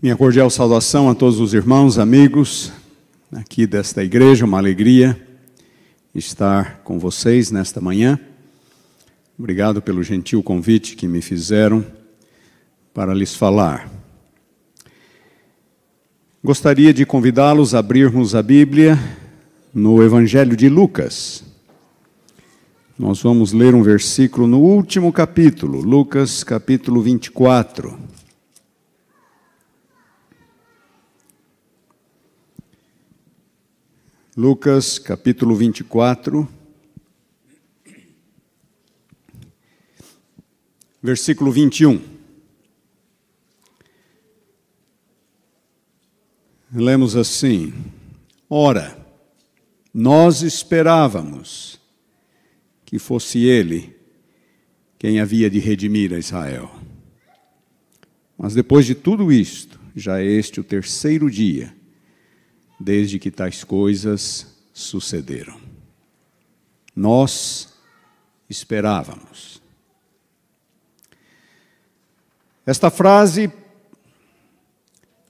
Minha cordial saudação a todos os irmãos, amigos aqui desta igreja, uma alegria estar com vocês nesta manhã. Obrigado pelo gentil convite que me fizeram para lhes falar. Gostaria de convidá-los a abrirmos a Bíblia no Evangelho de Lucas. Nós vamos ler um versículo no último capítulo, Lucas capítulo 24. Lucas capítulo 24, versículo 21. Lemos assim: Ora, nós esperávamos que fosse ele quem havia de redimir a Israel. Mas depois de tudo isto, já é este o terceiro dia desde que tais coisas sucederam. Nós esperávamos. Esta frase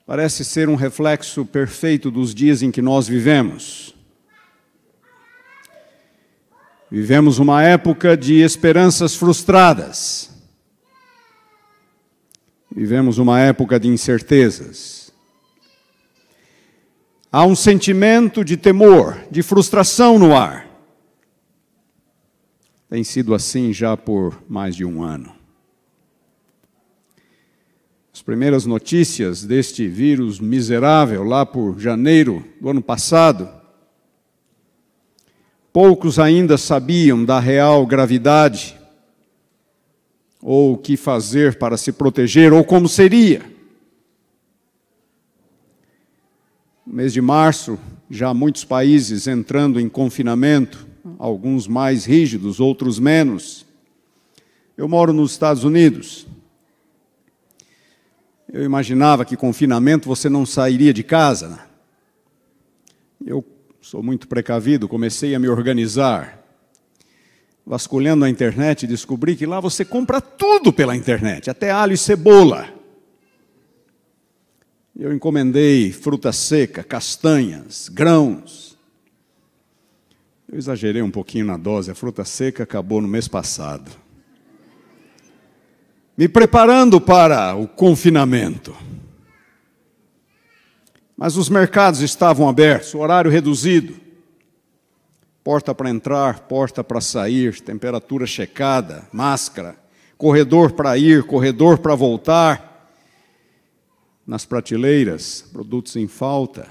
parece ser um reflexo perfeito dos dias em que nós vivemos. Vivemos uma época de esperanças frustradas. Vivemos uma época de incertezas. Há um sentimento de temor, de frustração no ar. Tem sido assim já por mais de um ano. As primeiras notícias deste vírus miserável, lá por janeiro do ano passado, poucos ainda sabiam da real gravidade, ou o que fazer para se proteger, ou como seria. No mês de março, já muitos países entrando em confinamento, alguns mais rígidos, outros menos. Eu moro nos Estados Unidos. Eu imaginava que confinamento você não sairia de casa. Eu sou muito precavido, comecei a me organizar. Vasculhando a internet, descobri que lá você compra tudo pela internet, até alho e cebola. Eu encomendei fruta seca, castanhas, grãos. Eu exagerei um pouquinho na dose, a fruta seca acabou no mês passado. Me preparando para o confinamento. Mas os mercados estavam abertos, horário reduzido. Porta para entrar, porta para sair, temperatura checada, máscara, corredor para ir, corredor para voltar nas prateleiras, produtos em falta,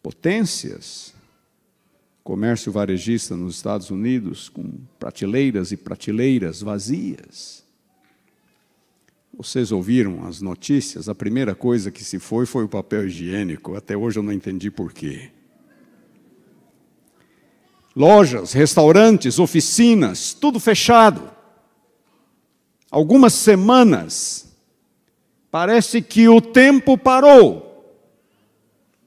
potências, comércio varejista nos Estados Unidos com prateleiras e prateleiras vazias. Vocês ouviram as notícias? A primeira coisa que se foi foi o papel higiênico. Até hoje eu não entendi por quê. Lojas, restaurantes, oficinas, tudo fechado. Algumas semanas Parece que o tempo parou.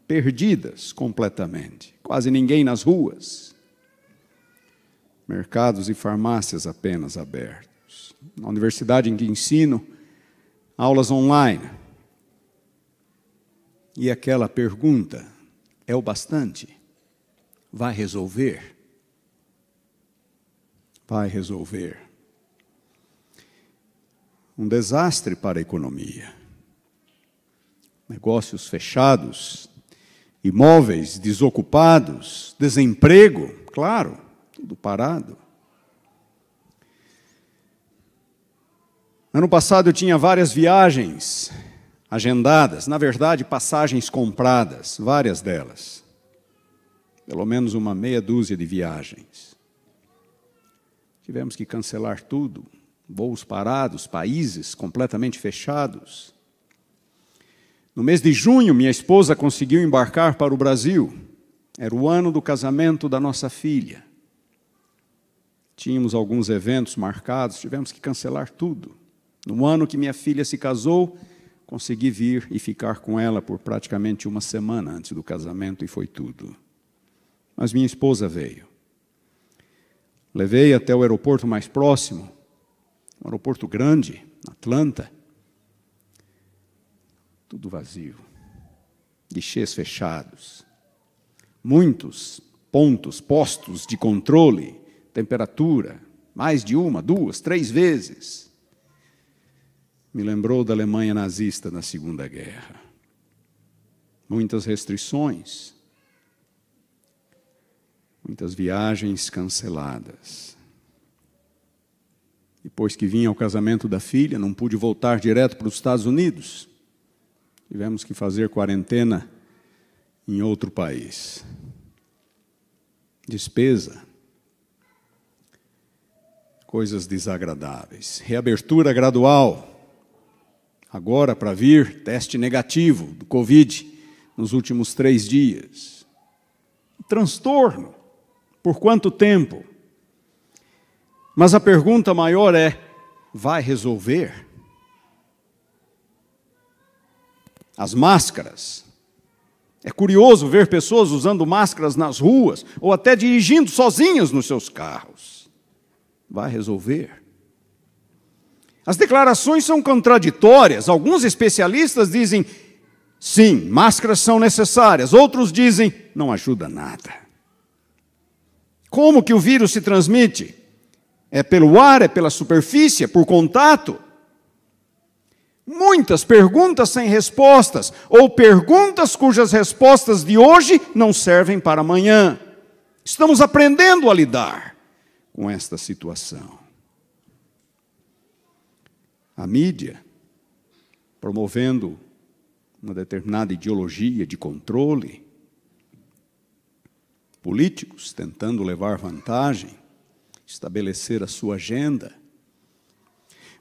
Perdidas completamente. Quase ninguém nas ruas. Mercados e farmácias apenas abertos. Na universidade em que ensino, aulas online. E aquela pergunta: é o bastante? Vai resolver? Vai resolver. Um desastre para a economia negócios fechados, imóveis desocupados, desemprego, claro, tudo parado. Ano passado eu tinha várias viagens agendadas, na verdade, passagens compradas, várias delas. Pelo menos uma meia dúzia de viagens. Tivemos que cancelar tudo, voos parados, países completamente fechados. No mês de junho, minha esposa conseguiu embarcar para o Brasil. Era o ano do casamento da nossa filha. Tínhamos alguns eventos marcados, tivemos que cancelar tudo. No ano que minha filha se casou, consegui vir e ficar com ela por praticamente uma semana antes do casamento e foi tudo. Mas minha esposa veio. Levei até o aeroporto mais próximo, um aeroporto grande, Atlanta. Tudo vazio. Guichês fechados. Muitos pontos postos de controle, temperatura, mais de uma, duas, três vezes. Me lembrou da Alemanha nazista na Segunda Guerra. Muitas restrições, muitas viagens canceladas. Depois que vim ao casamento da filha, não pude voltar direto para os Estados Unidos. Tivemos que fazer quarentena em outro país. Despesa. Coisas desagradáveis. Reabertura gradual. Agora, para vir, teste negativo do Covid nos últimos três dias. Transtorno. Por quanto tempo? Mas a pergunta maior é: vai resolver? As máscaras. É curioso ver pessoas usando máscaras nas ruas ou até dirigindo sozinhas nos seus carros. Vai resolver? As declarações são contraditórias. Alguns especialistas dizem sim, máscaras são necessárias. Outros dizem não ajuda nada. Como que o vírus se transmite? É pelo ar, é pela superfície, é por contato? Muitas perguntas sem respostas, ou perguntas cujas respostas de hoje não servem para amanhã. Estamos aprendendo a lidar com esta situação. A mídia, promovendo uma determinada ideologia de controle, políticos tentando levar vantagem, estabelecer a sua agenda.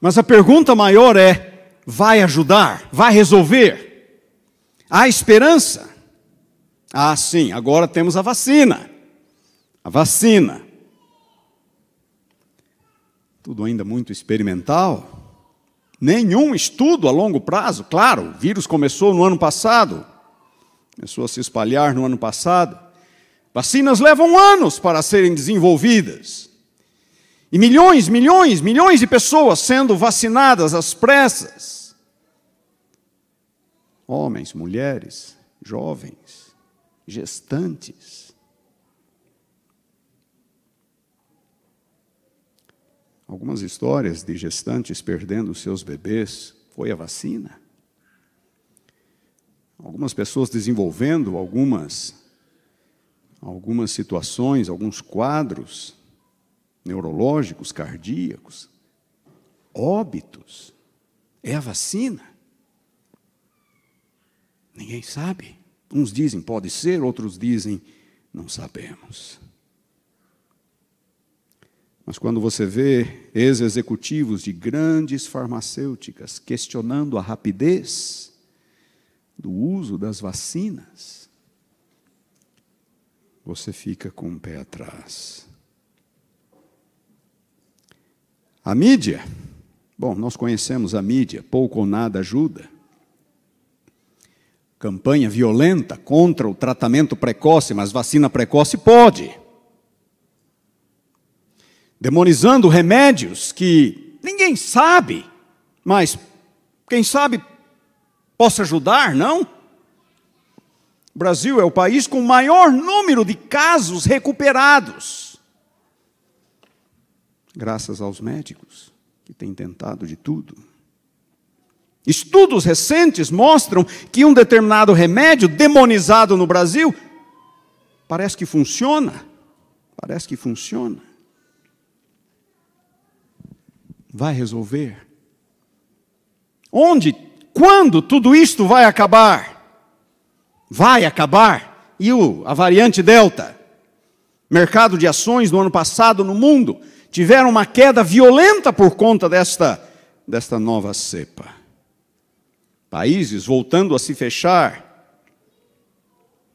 Mas a pergunta maior é: vai ajudar? Vai resolver? Há esperança? Ah, sim, agora temos a vacina. A vacina. Tudo ainda muito experimental. Nenhum estudo a longo prazo. Claro, o vírus começou no ano passado, começou a se espalhar no ano passado. Vacinas levam anos para serem desenvolvidas. E milhões, milhões, milhões de pessoas sendo vacinadas às pressas. Homens, mulheres, jovens, gestantes. Algumas histórias de gestantes perdendo seus bebês foi a vacina. Algumas pessoas desenvolvendo algumas algumas situações, alguns quadros neurológicos, cardíacos, óbitos. É a vacina. Ninguém sabe. Uns dizem pode ser, outros dizem não sabemos. Mas quando você vê ex-executivos de grandes farmacêuticas questionando a rapidez do uso das vacinas, você fica com o pé atrás. A mídia, bom, nós conhecemos a mídia, pouco ou nada ajuda. Campanha violenta contra o tratamento precoce, mas vacina precoce pode. Demonizando remédios que ninguém sabe, mas quem sabe possa ajudar, não? O Brasil é o país com o maior número de casos recuperados graças aos médicos que têm tentado de tudo. Estudos recentes mostram que um determinado remédio demonizado no Brasil parece que funciona. Parece que funciona. Vai resolver. Onde, quando tudo isto vai acabar? Vai acabar. E o, a variante Delta? Mercado de ações no ano passado no mundo tiveram uma queda violenta por conta desta, desta nova cepa. Países voltando a se fechar.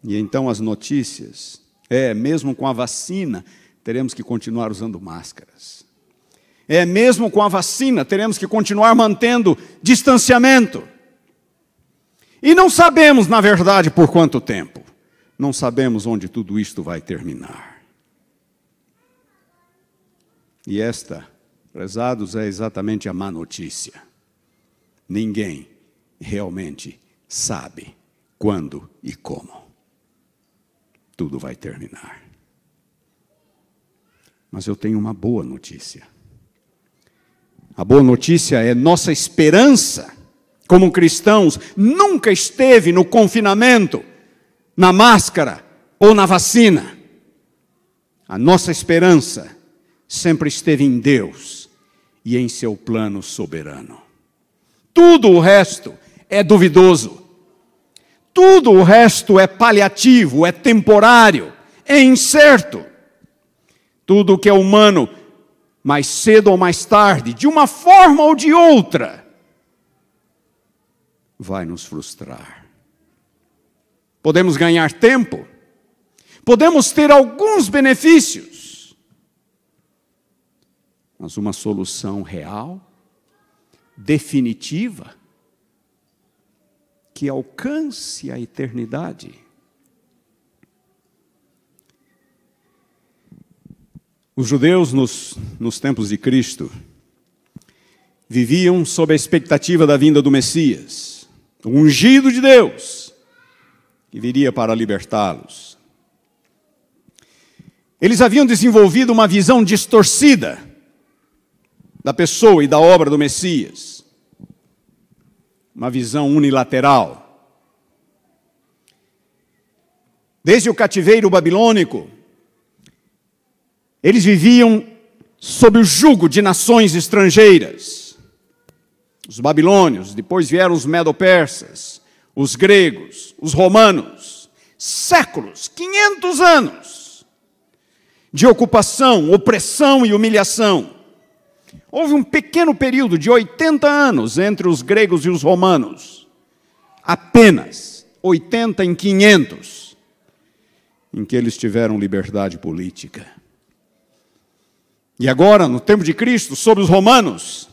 E então as notícias. É, mesmo com a vacina, teremos que continuar usando máscaras. É, mesmo com a vacina, teremos que continuar mantendo distanciamento. E não sabemos, na verdade, por quanto tempo. Não sabemos onde tudo isto vai terminar. E esta, prezados, é exatamente a má notícia. Ninguém realmente sabe quando e como tudo vai terminar. Mas eu tenho uma boa notícia. A boa notícia é nossa esperança como cristãos nunca esteve no confinamento, na máscara ou na vacina. A nossa esperança sempre esteve em Deus e em seu plano soberano. Tudo o resto é duvidoso. Tudo o resto é paliativo, é temporário, é incerto. Tudo que é humano, mais cedo ou mais tarde, de uma forma ou de outra, vai nos frustrar. Podemos ganhar tempo, podemos ter alguns benefícios, mas uma solução real, definitiva, que alcance a eternidade. Os judeus, nos, nos tempos de Cristo, viviam sob a expectativa da vinda do Messias, o ungido de Deus, que viria para libertá-los. Eles haviam desenvolvido uma visão distorcida da pessoa e da obra do Messias, uma visão unilateral. Desde o cativeiro babilônico, eles viviam sob o jugo de nações estrangeiras. Os babilônios, depois vieram os medo-persas, os gregos, os romanos. Séculos, 500 anos de ocupação, opressão e humilhação. Houve um pequeno período de 80 anos entre os gregos e os romanos. Apenas 80 em 500, em que eles tiveram liberdade política. E agora, no tempo de Cristo, sobre os romanos,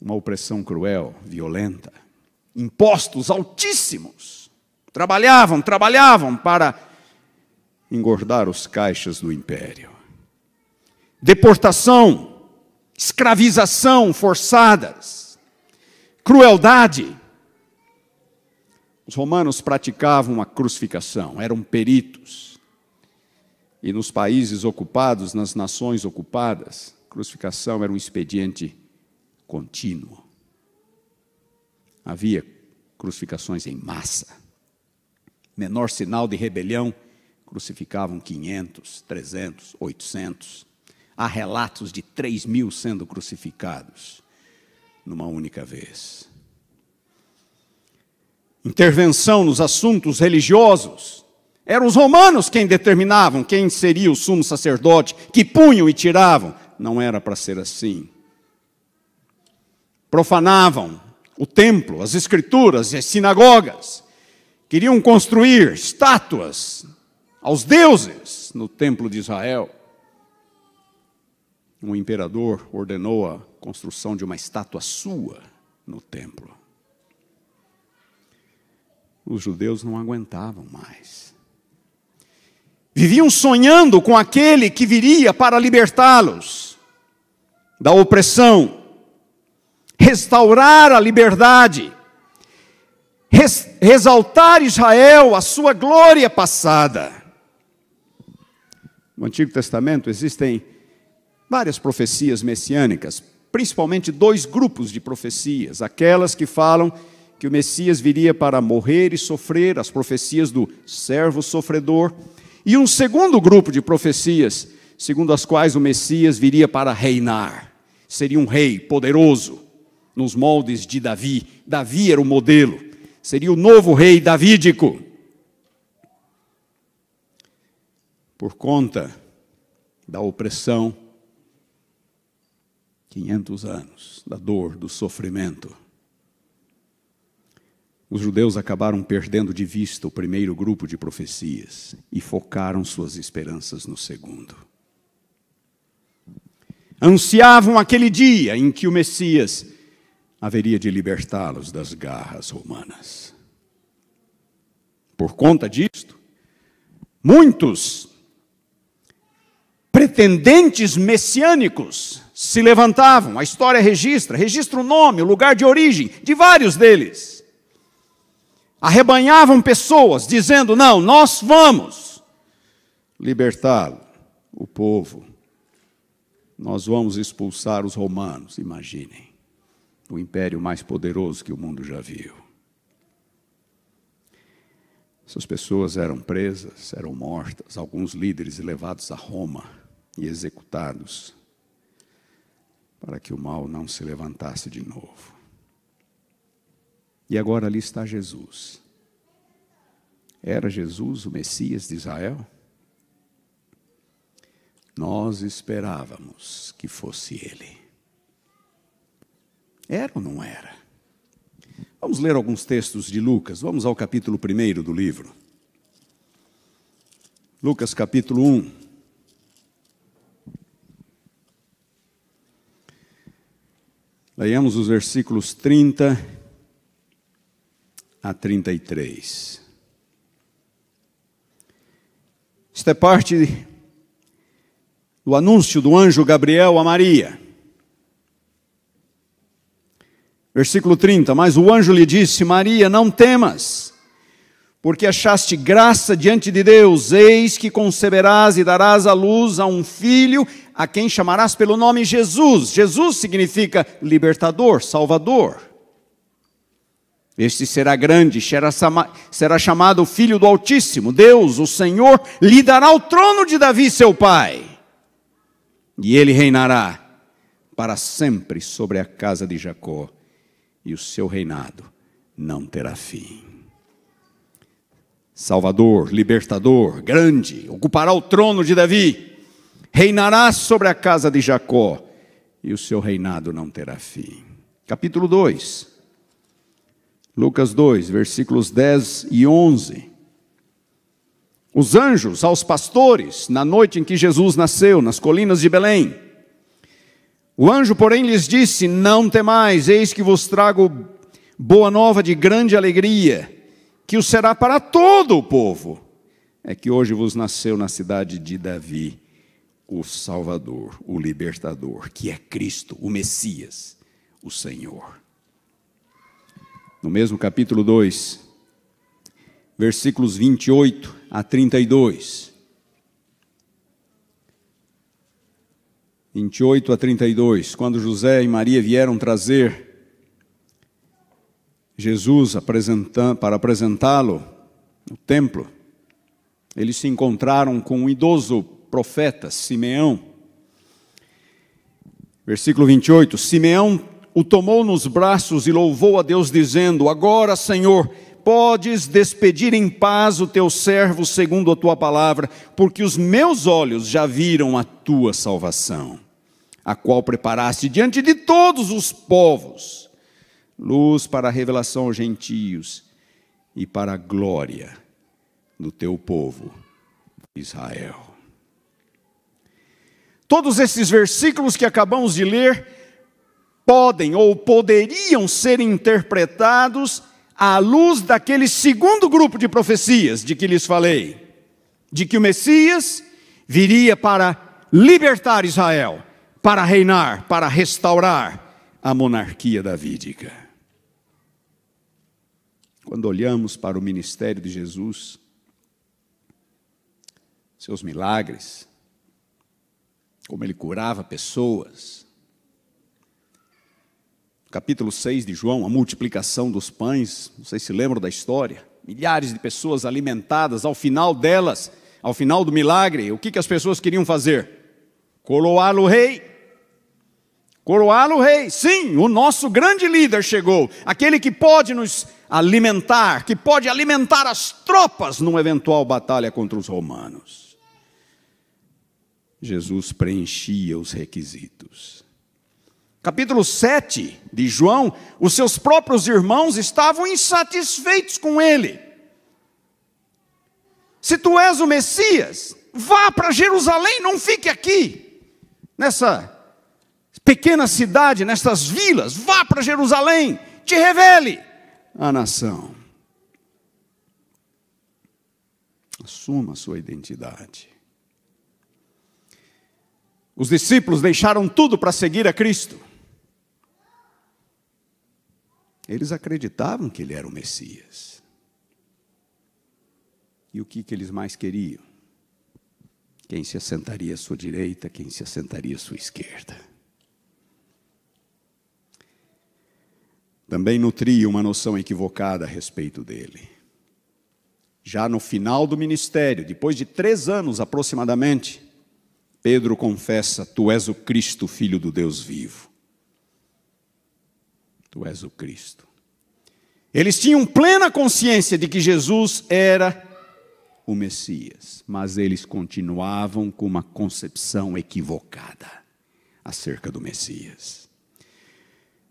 uma opressão cruel, violenta, impostos altíssimos. Trabalhavam, trabalhavam para engordar os caixas do império. Deportação, escravização forçadas, crueldade. Os romanos praticavam a crucificação, eram peritos e nos países ocupados, nas nações ocupadas, crucificação era um expediente contínuo. Havia crucificações em massa. Menor sinal de rebelião, crucificavam 500, 300, 800. Há relatos de 3 mil sendo crucificados numa única vez. Intervenção nos assuntos religiosos, eram os romanos quem determinavam quem seria o sumo sacerdote, que punham e tiravam. Não era para ser assim. Profanavam o templo, as escrituras e as sinagogas. Queriam construir estátuas aos deuses no templo de Israel. Um imperador ordenou a construção de uma estátua sua no templo. Os judeus não aguentavam mais. Viviam sonhando com aquele que viria para libertá-los da opressão, restaurar a liberdade, res, exaltar Israel, a sua glória passada. No Antigo Testamento existem várias profecias messiânicas, principalmente dois grupos de profecias: aquelas que falam que o Messias viria para morrer e sofrer, as profecias do servo sofredor e um segundo grupo de profecias, segundo as quais o Messias viria para reinar. Seria um rei poderoso, nos moldes de Davi. Davi era o modelo. Seria o novo rei davídico. Por conta da opressão, 500 anos, da dor, do sofrimento os judeus acabaram perdendo de vista o primeiro grupo de profecias e focaram suas esperanças no segundo. Ansiavam aquele dia em que o Messias haveria de libertá-los das garras romanas. Por conta disto, muitos pretendentes messiânicos se levantavam, a história registra, registra o nome, o lugar de origem de vários deles. Arrebanhavam pessoas, dizendo: Não, nós vamos libertá-lo, o povo. Nós vamos expulsar os romanos, imaginem, o império mais poderoso que o mundo já viu. Essas pessoas eram presas, eram mortas, alguns líderes levados a Roma e executados para que o mal não se levantasse de novo. E agora ali está Jesus. Era Jesus o Messias de Israel? Nós esperávamos que fosse ele. Era ou não era? Vamos ler alguns textos de Lucas. Vamos ao capítulo 1 do livro. Lucas capítulo 1. Leiamos os versículos 30 a 33. Esta é parte do anúncio do anjo Gabriel a Maria. Versículo 30: Mas o anjo lhe disse: Maria, não temas, porque achaste graça diante de Deus, eis que conceberás e darás à luz a um filho a quem chamarás pelo nome Jesus. Jesus significa libertador, salvador. Este será grande, será chamado Filho do Altíssimo. Deus, o Senhor, lhe dará o trono de Davi, seu pai. E ele reinará para sempre sobre a casa de Jacó, e o seu reinado não terá fim. Salvador, libertador, grande, ocupará o trono de Davi reinará sobre a casa de Jacó, e o seu reinado não terá fim. Capítulo 2, Lucas 2, versículos 10 e 11. Os anjos aos pastores, na noite em que Jesus nasceu, nas colinas de Belém. O anjo, porém, lhes disse: Não temais, eis que vos trago boa nova de grande alegria, que o será para todo o povo. É que hoje vos nasceu na cidade de Davi o Salvador, o Libertador, que é Cristo, o Messias, o Senhor. No mesmo capítulo 2, versículos 28 a 32. 28 a 32, quando José e Maria vieram trazer Jesus para apresentá-lo no templo, eles se encontraram com um idoso profeta, Simeão. Versículo 28: Simeão o tomou nos braços e louvou a Deus, dizendo: Agora, Senhor, podes despedir em paz o teu servo segundo a tua palavra, porque os meus olhos já viram a tua salvação, a qual preparaste diante de todos os povos, luz para a revelação aos gentios e para a glória do teu povo, Israel. Todos esses versículos que acabamos de ler podem ou poderiam ser interpretados à luz daquele segundo grupo de profecias de que lhes falei, de que o Messias viria para libertar Israel, para reinar, para restaurar a monarquia davídica. Quando olhamos para o ministério de Jesus, seus milagres, como ele curava pessoas. Capítulo 6 de João, a multiplicação dos pães, sei se lembram da história. Milhares de pessoas alimentadas, ao final delas, ao final do milagre, o que, que as pessoas queriam fazer? Coroá-lo rei. Coroá-lo rei. Sim, o nosso grande líder chegou, aquele que pode nos alimentar, que pode alimentar as tropas numa eventual batalha contra os romanos. Jesus preenchia os requisitos. Capítulo 7 de João, os seus próprios irmãos estavam insatisfeitos com ele. Se tu és o Messias, vá para Jerusalém, não fique aqui, nessa pequena cidade, nessas vilas, vá para Jerusalém, te revele a nação. Assuma a sua identidade. Os discípulos deixaram tudo para seguir a Cristo. Eles acreditavam que ele era o Messias. E o que, que eles mais queriam? Quem se assentaria à sua direita, quem se assentaria à sua esquerda. Também nutria uma noção equivocada a respeito dele. Já no final do ministério, depois de três anos aproximadamente, Pedro confessa: Tu és o Cristo, filho do Deus vivo. Tu és o Cristo. Eles tinham plena consciência de que Jesus era o Messias, mas eles continuavam com uma concepção equivocada acerca do Messias.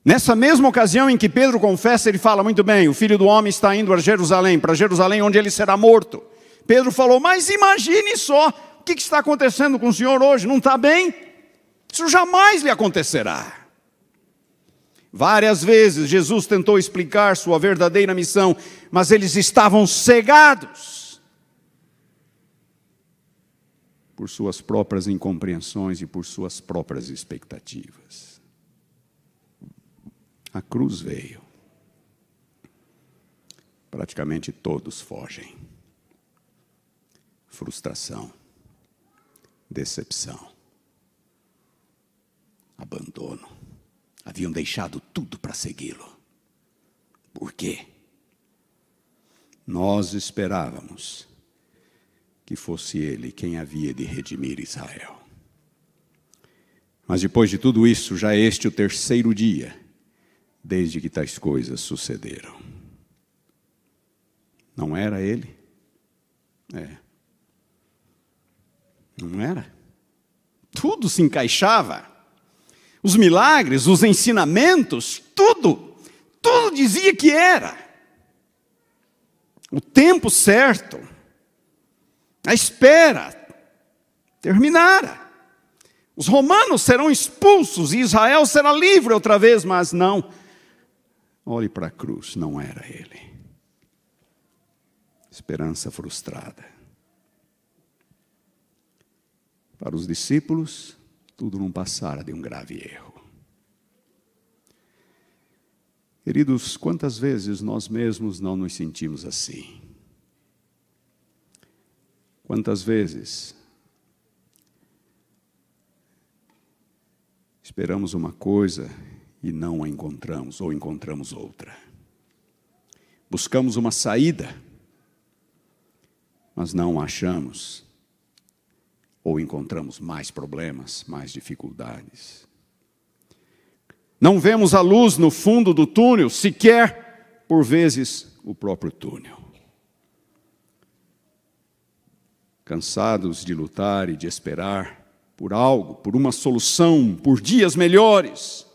Nessa mesma ocasião em que Pedro confessa, ele fala muito bem: o filho do homem está indo a Jerusalém, para Jerusalém, onde ele será morto. Pedro falou: Mas imagine só, o que está acontecendo com o senhor hoje? Não está bem? Isso jamais lhe acontecerá. Várias vezes Jesus tentou explicar sua verdadeira missão, mas eles estavam cegados por suas próprias incompreensões e por suas próprias expectativas. A cruz veio. Praticamente todos fogem. Frustração, decepção, abandono. Haviam deixado tudo para segui-lo. Por quê? Nós esperávamos que fosse ele quem havia de redimir Israel. Mas depois de tudo isso, já é este o terceiro dia desde que tais coisas sucederam. Não era ele? É. Não era? Tudo se encaixava. Os milagres, os ensinamentos, tudo, tudo dizia que era. O tempo certo, a espera terminara. Os romanos serão expulsos e Israel será livre outra vez, mas não Olhe para a cruz, não era ele. Esperança frustrada. Para os discípulos, tudo não passara de um grave erro. Queridos, quantas vezes nós mesmos não nos sentimos assim? Quantas vezes esperamos uma coisa e não a encontramos, ou encontramos outra. Buscamos uma saída, mas não a achamos, ou encontramos mais problemas, mais dificuldades. Não vemos a luz no fundo do túnel, sequer, por vezes, o próprio túnel. Cansados de lutar e de esperar por algo, por uma solução, por dias melhores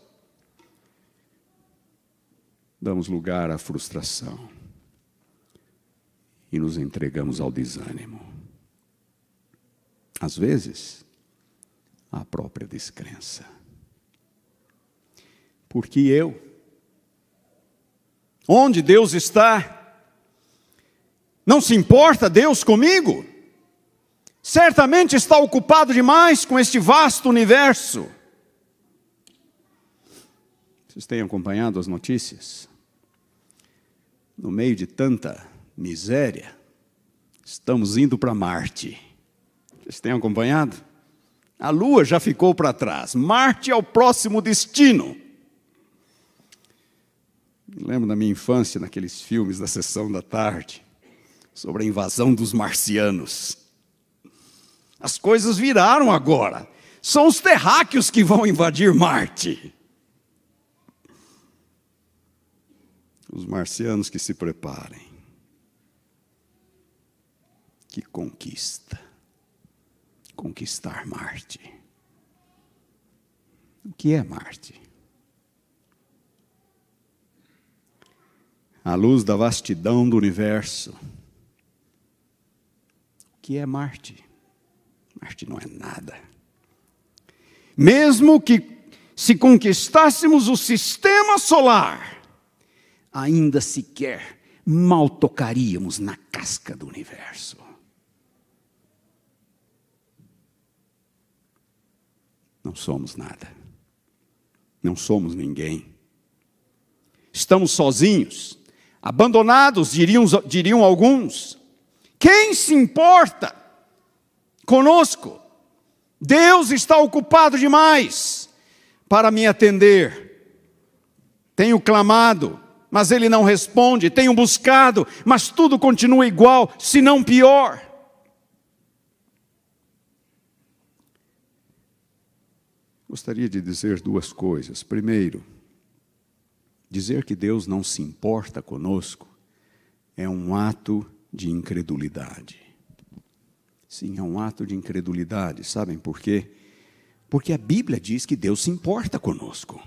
damos lugar à frustração e nos entregamos ao desânimo. Às vezes, à própria descrença. Porque eu? Onde Deus está? Não se importa Deus comigo? Certamente está ocupado demais com este vasto universo. Vocês têm acompanhado as notícias? no meio de tanta miséria, estamos indo para Marte. Vocês têm acompanhado? A Lua já ficou para trás. Marte é o próximo destino. Me lembro da minha infância naqueles filmes da sessão da tarde sobre a invasão dos marcianos. As coisas viraram agora. São os terráqueos que vão invadir Marte. Os marcianos que se preparem. Que conquista. Conquistar Marte. O que é Marte? A luz da vastidão do universo. O que é Marte? Marte não é nada. Mesmo que se conquistássemos o sistema solar, ainda sequer mal tocaríamos na casca do universo. Não somos nada. Não somos ninguém. Estamos sozinhos, abandonados, diriam, diriam alguns. Quem se importa conosco? Deus está ocupado demais para me atender. Tenho clamado, mas ele não responde. Tenho buscado, mas tudo continua igual, se não pior. Gostaria de dizer duas coisas. Primeiro, dizer que Deus não se importa conosco é um ato de incredulidade. Sim, é um ato de incredulidade. Sabem por quê? Porque a Bíblia diz que Deus se importa conosco.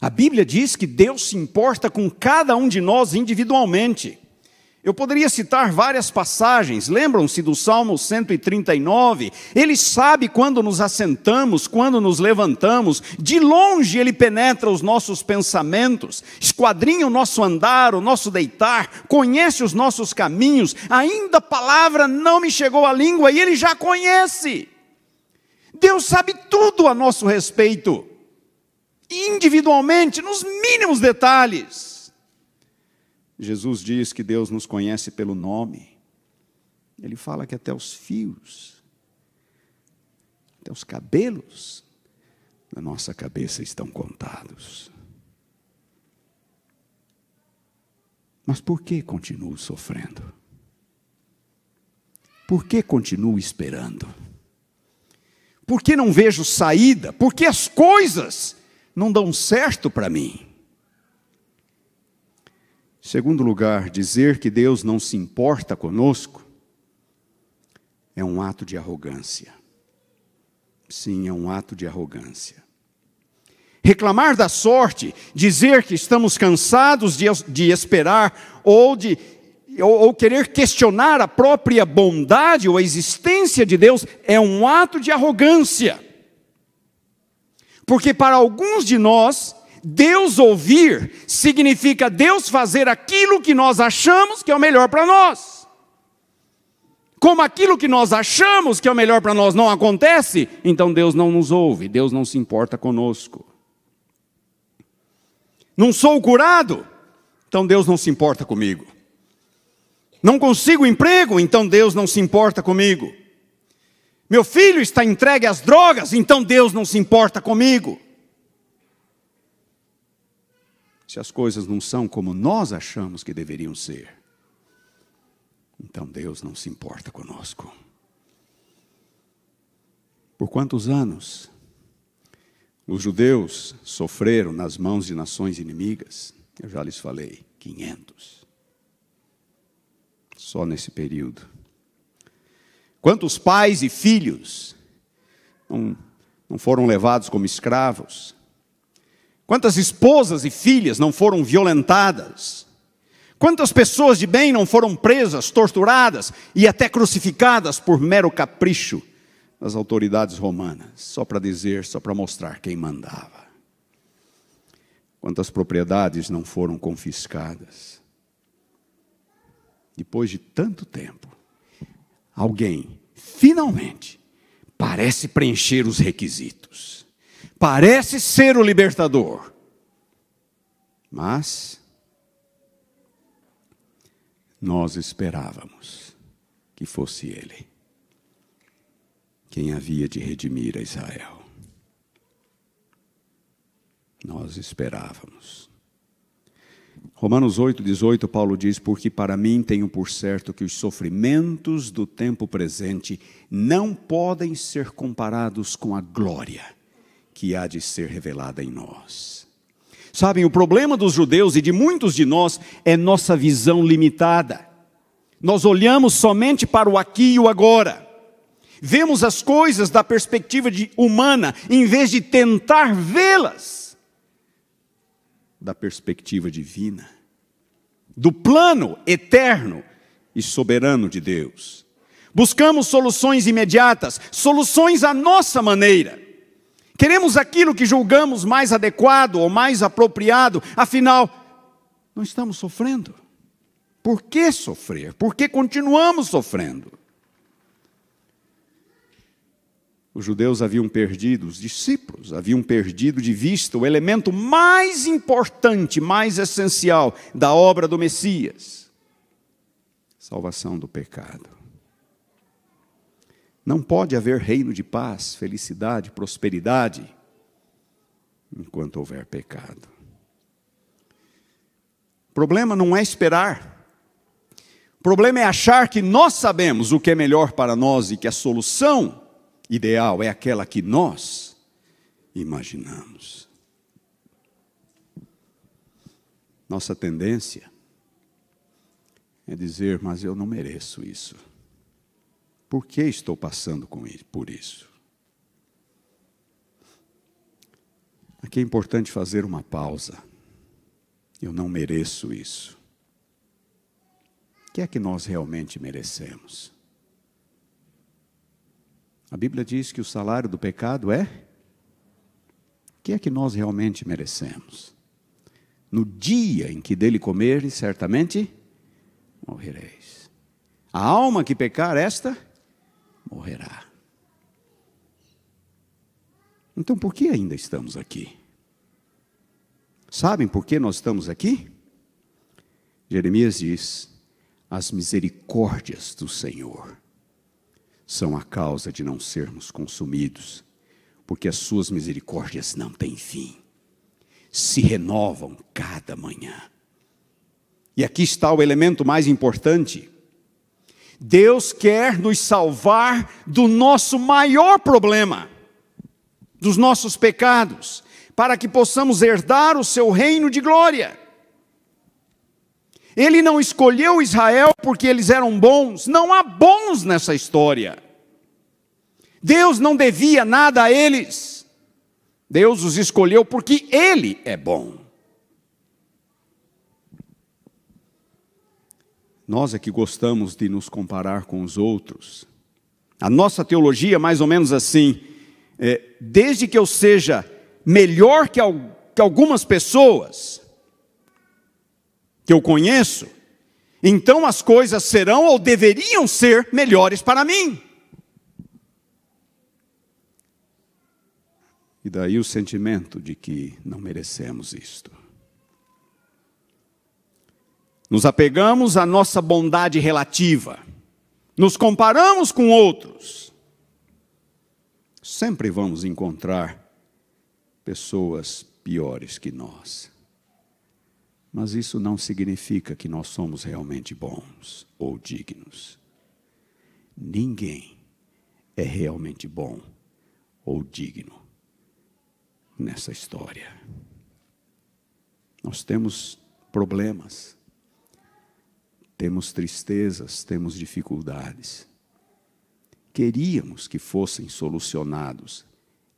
A Bíblia diz que Deus se importa com cada um de nós individualmente. Eu poderia citar várias passagens, lembram-se do Salmo 139? Ele sabe quando nos assentamos, quando nos levantamos, de longe ele penetra os nossos pensamentos, esquadrinha o nosso andar, o nosso deitar, conhece os nossos caminhos, ainda a palavra não me chegou à língua e ele já conhece. Deus sabe tudo a nosso respeito, individualmente, nos mínimos detalhes. Jesus diz que Deus nos conhece pelo nome. Ele fala que até os fios, até os cabelos da nossa cabeça estão contados. Mas por que continuo sofrendo? Por que continuo esperando? Por que não vejo saída? Por que as coisas não dão certo para mim? Segundo lugar, dizer que Deus não se importa conosco é um ato de arrogância. Sim, é um ato de arrogância. Reclamar da sorte, dizer que estamos cansados de, de esperar ou de ou, ou querer questionar a própria bondade ou a existência de Deus é um ato de arrogância. Porque para alguns de nós, Deus ouvir significa Deus fazer aquilo que nós achamos que é o melhor para nós. Como aquilo que nós achamos que é o melhor para nós não acontece, então Deus não nos ouve, Deus não se importa conosco. Não sou curado, então Deus não se importa comigo. Não consigo emprego, então Deus não se importa comigo. Meu filho está entregue às drogas, então Deus não se importa comigo. Se as coisas não são como nós achamos que deveriam ser, então Deus não se importa conosco. Por quantos anos os judeus sofreram nas mãos de nações inimigas? Eu já lhes falei, 500. Só nesse período. Quantos pais e filhos não, não foram levados como escravos? Quantas esposas e filhas não foram violentadas? Quantas pessoas de bem não foram presas, torturadas e até crucificadas por mero capricho das autoridades romanas, só para dizer, só para mostrar quem mandava? Quantas propriedades não foram confiscadas? Depois de tanto tempo, alguém finalmente parece preencher os requisitos parece ser o libertador, mas nós esperávamos que fosse ele quem havia de redimir a Israel. Nós esperávamos. Romanos 8, 18, Paulo diz: Porque para mim tenho por certo que os sofrimentos do tempo presente não podem ser comparados com a glória que há de ser revelada em nós. Sabem, o problema dos judeus e de muitos de nós é nossa visão limitada. Nós olhamos somente para o aqui e o agora. Vemos as coisas da perspectiva de humana, em vez de tentar vê-las da perspectiva divina, do plano eterno e soberano de Deus. Buscamos soluções imediatas, soluções à nossa maneira. Queremos aquilo que julgamos mais adequado ou mais apropriado, afinal, não estamos sofrendo. Por que sofrer? Por que continuamos sofrendo? Os judeus haviam perdido, os discípulos haviam perdido de vista o elemento mais importante, mais essencial da obra do Messias: salvação do pecado. Não pode haver reino de paz, felicidade, prosperidade, enquanto houver pecado. O problema não é esperar. O problema é achar que nós sabemos o que é melhor para nós e que a solução ideal é aquela que nós imaginamos. Nossa tendência é dizer, mas eu não mereço isso. Por que estou passando por isso? Aqui é importante fazer uma pausa. Eu não mereço isso. O que é que nós realmente merecemos? A Bíblia diz que o salário do pecado é? O que é que nós realmente merecemos? No dia em que dele comeres, certamente morrereis. A alma que pecar, esta morrerá. Então por que ainda estamos aqui? Sabem por que nós estamos aqui? Jeremias diz: as misericórdias do Senhor são a causa de não sermos consumidos, porque as suas misericórdias não têm fim, se renovam cada manhã. E aqui está o elemento mais importante. Deus quer nos salvar do nosso maior problema, dos nossos pecados, para que possamos herdar o seu reino de glória. Ele não escolheu Israel porque eles eram bons, não há bons nessa história. Deus não devia nada a eles. Deus os escolheu porque Ele é bom. Nós é que gostamos de nos comparar com os outros. A nossa teologia é mais ou menos assim: é, desde que eu seja melhor que, que algumas pessoas, que eu conheço, então as coisas serão ou deveriam ser melhores para mim. E daí o sentimento de que não merecemos isto. Nos apegamos à nossa bondade relativa, nos comparamos com outros. Sempre vamos encontrar pessoas piores que nós. Mas isso não significa que nós somos realmente bons ou dignos. Ninguém é realmente bom ou digno nessa história. Nós temos problemas, temos tristezas, temos dificuldades. Queríamos que fossem solucionados.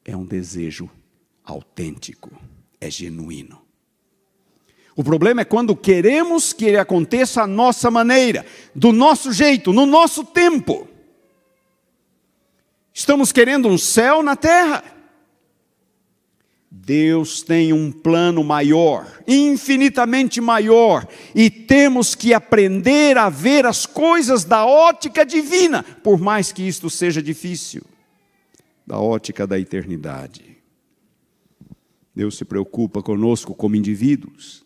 É um desejo autêntico, é genuíno. O problema é quando queremos que ele aconteça à nossa maneira, do nosso jeito, no nosso tempo. Estamos querendo um céu na terra. Deus tem um plano maior, infinitamente maior, e temos que aprender a ver as coisas da ótica divina, por mais que isto seja difícil, da ótica da eternidade. Deus se preocupa conosco como indivíduos.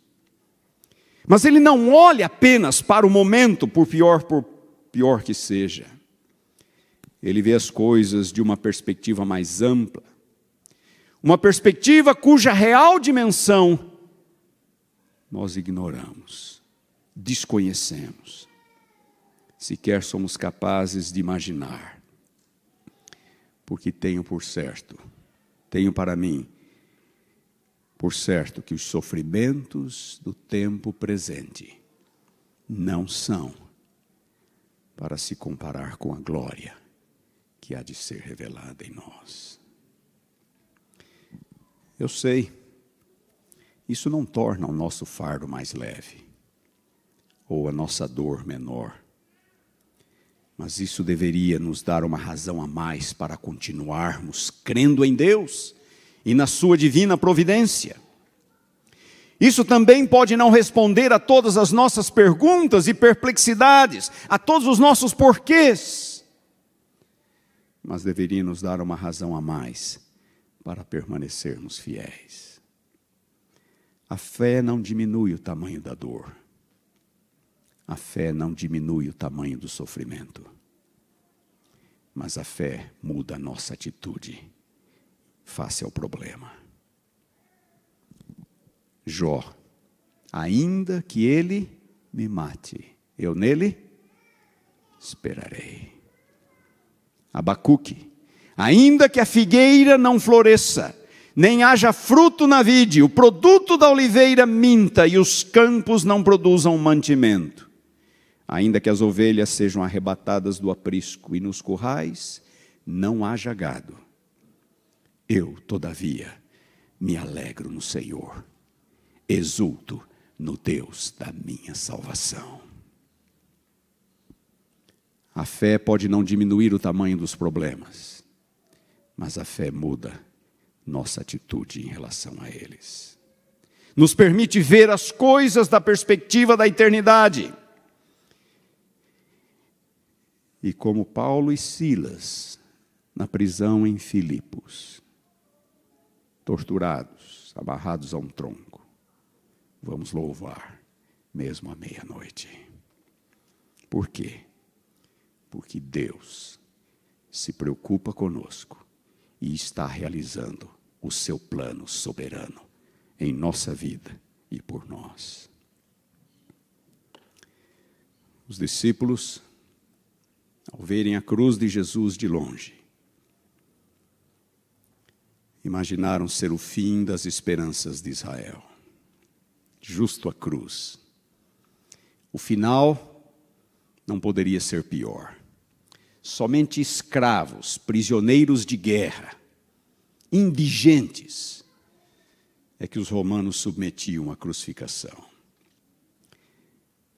Mas ele não olha apenas para o momento, por pior, por pior que seja. Ele vê as coisas de uma perspectiva mais ampla. Uma perspectiva cuja real dimensão nós ignoramos, desconhecemos, sequer somos capazes de imaginar. Porque tenho por certo, tenho para mim por certo que os sofrimentos do tempo presente não são para se comparar com a glória que há de ser revelada em nós. Eu sei, isso não torna o nosso fardo mais leve, ou a nossa dor menor, mas isso deveria nos dar uma razão a mais para continuarmos crendo em Deus e na sua divina providência. Isso também pode não responder a todas as nossas perguntas e perplexidades, a todos os nossos porquês. mas deveria nos dar uma razão a mais para permanecermos fiéis. A fé não diminui o tamanho da dor. A fé não diminui o tamanho do sofrimento. Mas a fé muda a nossa atitude face ao problema. Jó, ainda que ele me mate, eu nele esperarei. Abacuque, ainda que a figueira não floresça, nem haja fruto na vide, o produto da oliveira minta e os campos não produzam mantimento, ainda que as ovelhas sejam arrebatadas do aprisco e nos currais não haja gado, eu, todavia, me alegro no Senhor, exulto no Deus da minha salvação. A fé pode não diminuir o tamanho dos problemas, mas a fé muda nossa atitude em relação a eles. Nos permite ver as coisas da perspectiva da eternidade. E como Paulo e Silas, na prisão em Filipos, torturados, amarrados a um tronco, vamos louvar, mesmo à meia-noite. Por quê? porque Deus se preocupa conosco e está realizando o seu plano soberano em nossa vida e por nós. Os discípulos, ao verem a cruz de Jesus de longe, imaginaram ser o fim das esperanças de Israel. Justo a cruz. O final não poderia ser pior somente escravos, prisioneiros de guerra, indigentes, é que os romanos submetiam à crucificação.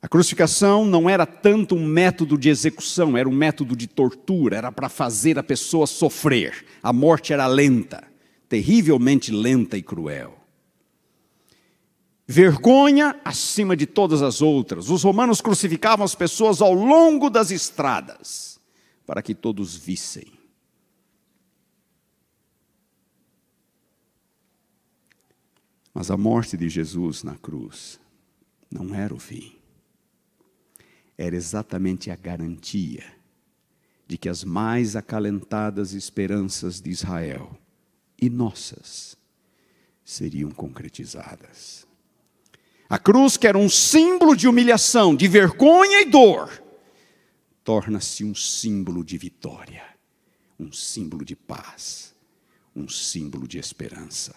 A crucificação não era tanto um método de execução, era um método de tortura, era para fazer a pessoa sofrer. A morte era lenta, terrivelmente lenta e cruel. Vergonha acima de todas as outras. Os romanos crucificavam as pessoas ao longo das estradas para que todos vissem. Mas a morte de Jesus na cruz não era o fim. Era exatamente a garantia de que as mais acalentadas esperanças de Israel e nossas seriam concretizadas. A cruz, que era um símbolo de humilhação, de vergonha e dor, torna-se um símbolo de vitória, um símbolo de paz, um símbolo de esperança.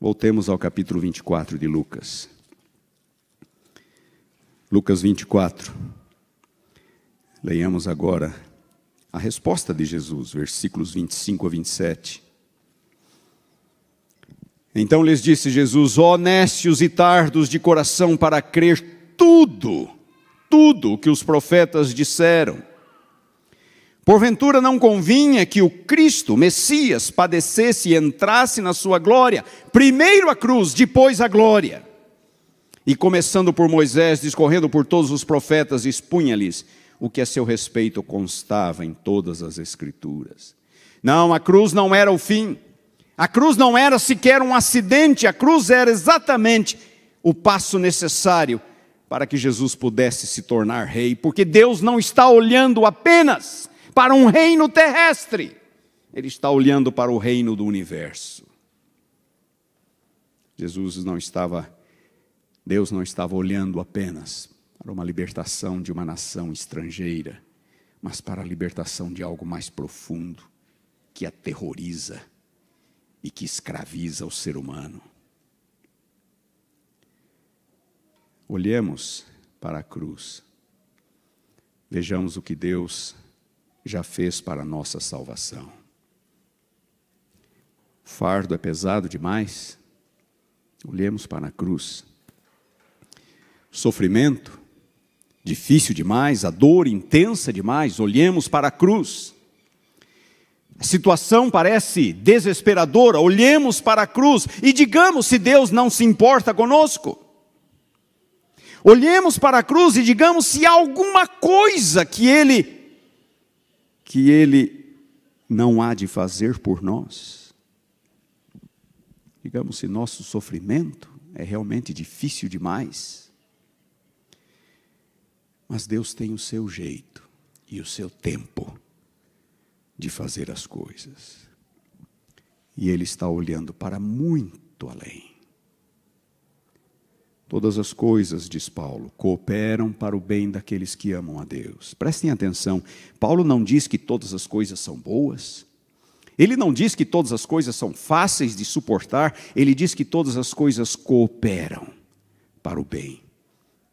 Voltemos ao capítulo 24 de Lucas. Lucas 24. Leiamos agora a resposta de Jesus, versículos 25 a 27. Então lhes disse Jesus: nécios e tardos de coração para crer tudo tudo o que os profetas disseram. Porventura não convinha que o Cristo, Messias, padecesse e entrasse na sua glória, primeiro a cruz, depois a glória. E começando por Moisés, discorrendo por todos os profetas, expunha-lhes o que a seu respeito constava em todas as Escrituras. Não, a cruz não era o fim. A cruz não era sequer um acidente, a cruz era exatamente o passo necessário para que Jesus pudesse se tornar rei, porque Deus não está olhando apenas para um reino terrestre, Ele está olhando para o reino do universo. Jesus não estava, Deus não estava olhando apenas para uma libertação de uma nação estrangeira, mas para a libertação de algo mais profundo, que aterroriza e que escraviza o ser humano. Olhemos para a cruz. Vejamos o que Deus já fez para a nossa salvação. O fardo é pesado demais? Olhemos para a cruz. Sofrimento difícil demais, a dor intensa demais, olhemos para a cruz. A situação parece desesperadora, olhemos para a cruz e digamos se Deus não se importa conosco. Olhemos para a cruz e digamos se há alguma coisa que ele que ele não há de fazer por nós? Digamos, se nosso sofrimento é realmente difícil demais, mas Deus tem o seu jeito e o seu tempo de fazer as coisas. E Ele está olhando para muito além. Todas as coisas, diz Paulo, cooperam para o bem daqueles que amam a Deus. Prestem atenção, Paulo não diz que todas as coisas são boas, ele não diz que todas as coisas são fáceis de suportar, ele diz que todas as coisas cooperam para o bem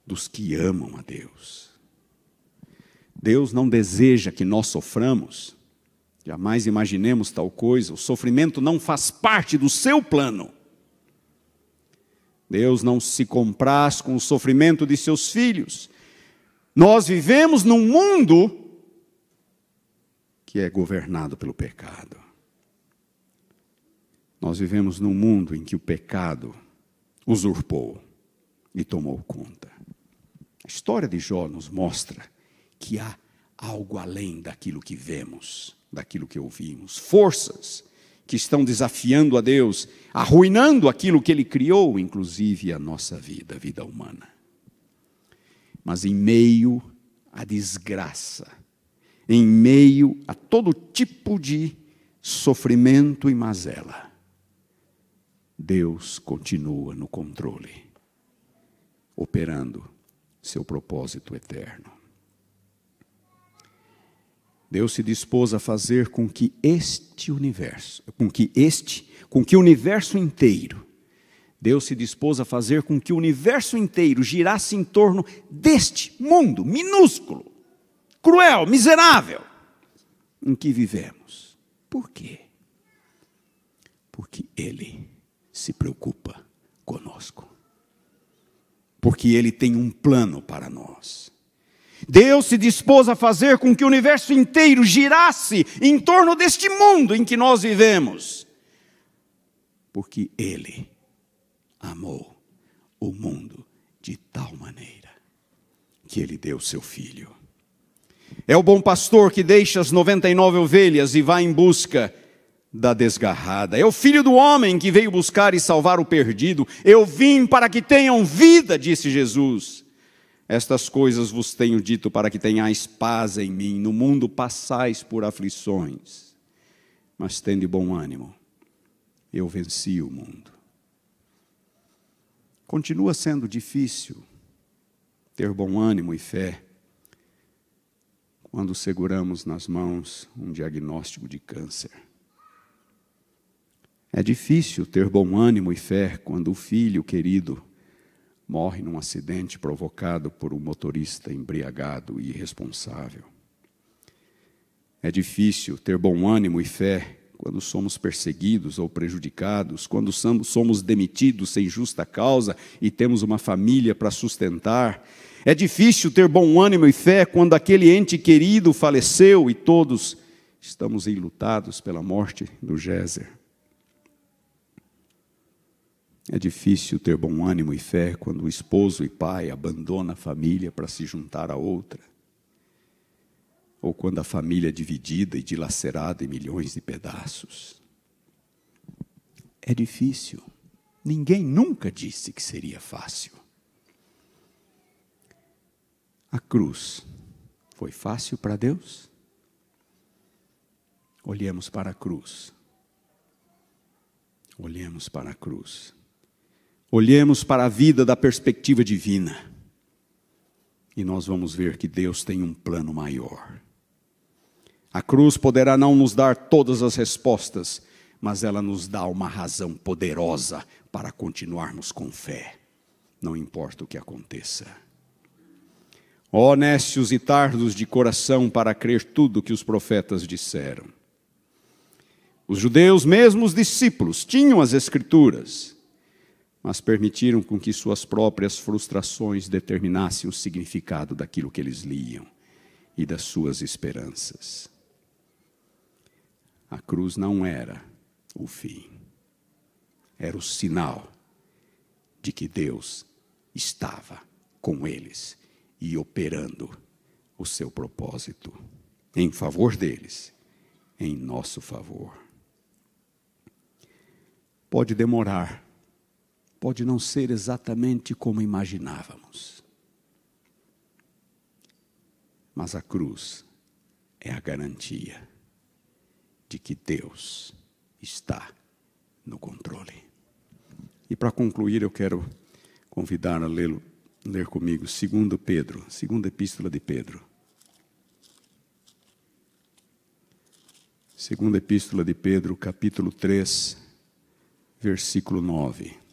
dos que amam a Deus. Deus não deseja que nós soframos, jamais imaginemos tal coisa, o sofrimento não faz parte do seu plano. Deus não se compraz com o sofrimento de seus filhos. Nós vivemos num mundo que é governado pelo pecado. Nós vivemos num mundo em que o pecado usurpou e tomou conta. A história de Jó nos mostra que há algo além daquilo que vemos, daquilo que ouvimos, forças que estão desafiando a Deus, arruinando aquilo que Ele criou, inclusive a nossa vida, a vida humana. Mas em meio à desgraça, em meio a todo tipo de sofrimento e mazela, Deus continua no controle, operando seu propósito eterno. Deus se dispôs a fazer com que este universo, com que este, com que o universo inteiro, Deus se dispôs a fazer com que o universo inteiro girasse em torno deste mundo minúsculo, cruel, miserável, em que vivemos. Por quê? Porque Ele se preocupa conosco. Porque Ele tem um plano para nós. Deus se dispôs a fazer com que o universo inteiro girasse em torno deste mundo em que nós vivemos, porque Ele amou o mundo de tal maneira que Ele deu seu Filho. É o bom pastor que deixa as 99 ovelhas e vai em busca da desgarrada. É o filho do homem que veio buscar e salvar o perdido. Eu vim para que tenham vida, disse Jesus. Estas coisas vos tenho dito para que tenhais paz em mim. No mundo passais por aflições, mas tende bom ânimo. Eu venci o mundo. Continua sendo difícil ter bom ânimo e fé quando seguramos nas mãos um diagnóstico de câncer. É difícil ter bom ânimo e fé quando o filho querido morre num acidente provocado por um motorista embriagado e irresponsável. É difícil ter bom ânimo e fé quando somos perseguidos ou prejudicados, quando somos demitidos sem justa causa e temos uma família para sustentar. É difícil ter bom ânimo e fé quando aquele ente querido faleceu e todos estamos enlutados pela morte do Géser. É difícil ter bom ânimo e fé quando o esposo e pai abandona a família para se juntar a outra. Ou quando a família é dividida e dilacerada em milhões de pedaços. É difícil. Ninguém nunca disse que seria fácil. A cruz foi fácil para Deus? Olhemos para a cruz. Olhemos para a cruz. Olhemos para a vida da perspectiva divina e nós vamos ver que Deus tem um plano maior. A cruz poderá não nos dar todas as respostas, mas ela nos dá uma razão poderosa para continuarmos com fé, não importa o que aconteça. Ó nécios e tardos de coração para crer tudo que os profetas disseram. Os judeus, mesmo os discípulos, tinham as Escrituras mas permitiram com que suas próprias frustrações determinassem o significado daquilo que eles liam e das suas esperanças. A cruz não era o fim, era o sinal de que Deus estava com eles e operando o seu propósito em favor deles em nosso favor. Pode demorar, pode não ser exatamente como imaginávamos, mas a cruz é a garantia de que Deus está no controle. E para concluir, eu quero convidar a ler, comigo 2 Pedro, segunda epístola de Pedro. Segunda epístola de Pedro, capítulo 3, versículo 9.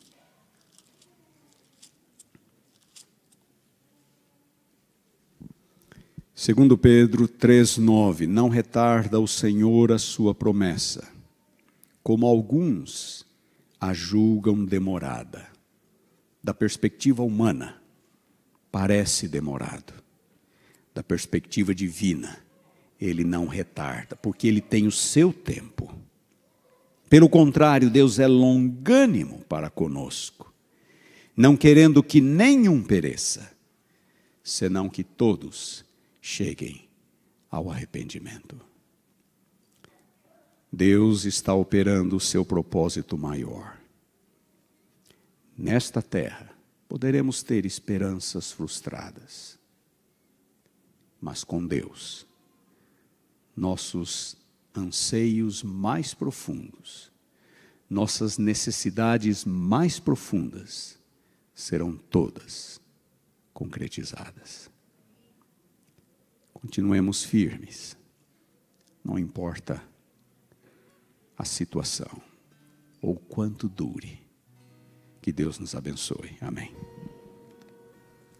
Segundo Pedro 3:9, não retarda o Senhor a sua promessa, como alguns a julgam demorada. Da perspectiva humana, parece demorado. Da perspectiva divina, ele não retarda, porque ele tem o seu tempo. Pelo contrário, Deus é longânimo para conosco, não querendo que nenhum pereça, senão que todos cheguem ao arrependimento. Deus está operando o seu propósito maior. Nesta terra, poderemos ter esperanças frustradas, mas com Deus, nossos anseios mais profundos, nossas necessidades mais profundas serão todas concretizadas. Continuemos firmes, não importa a situação ou quanto dure. Que Deus nos abençoe. Amém.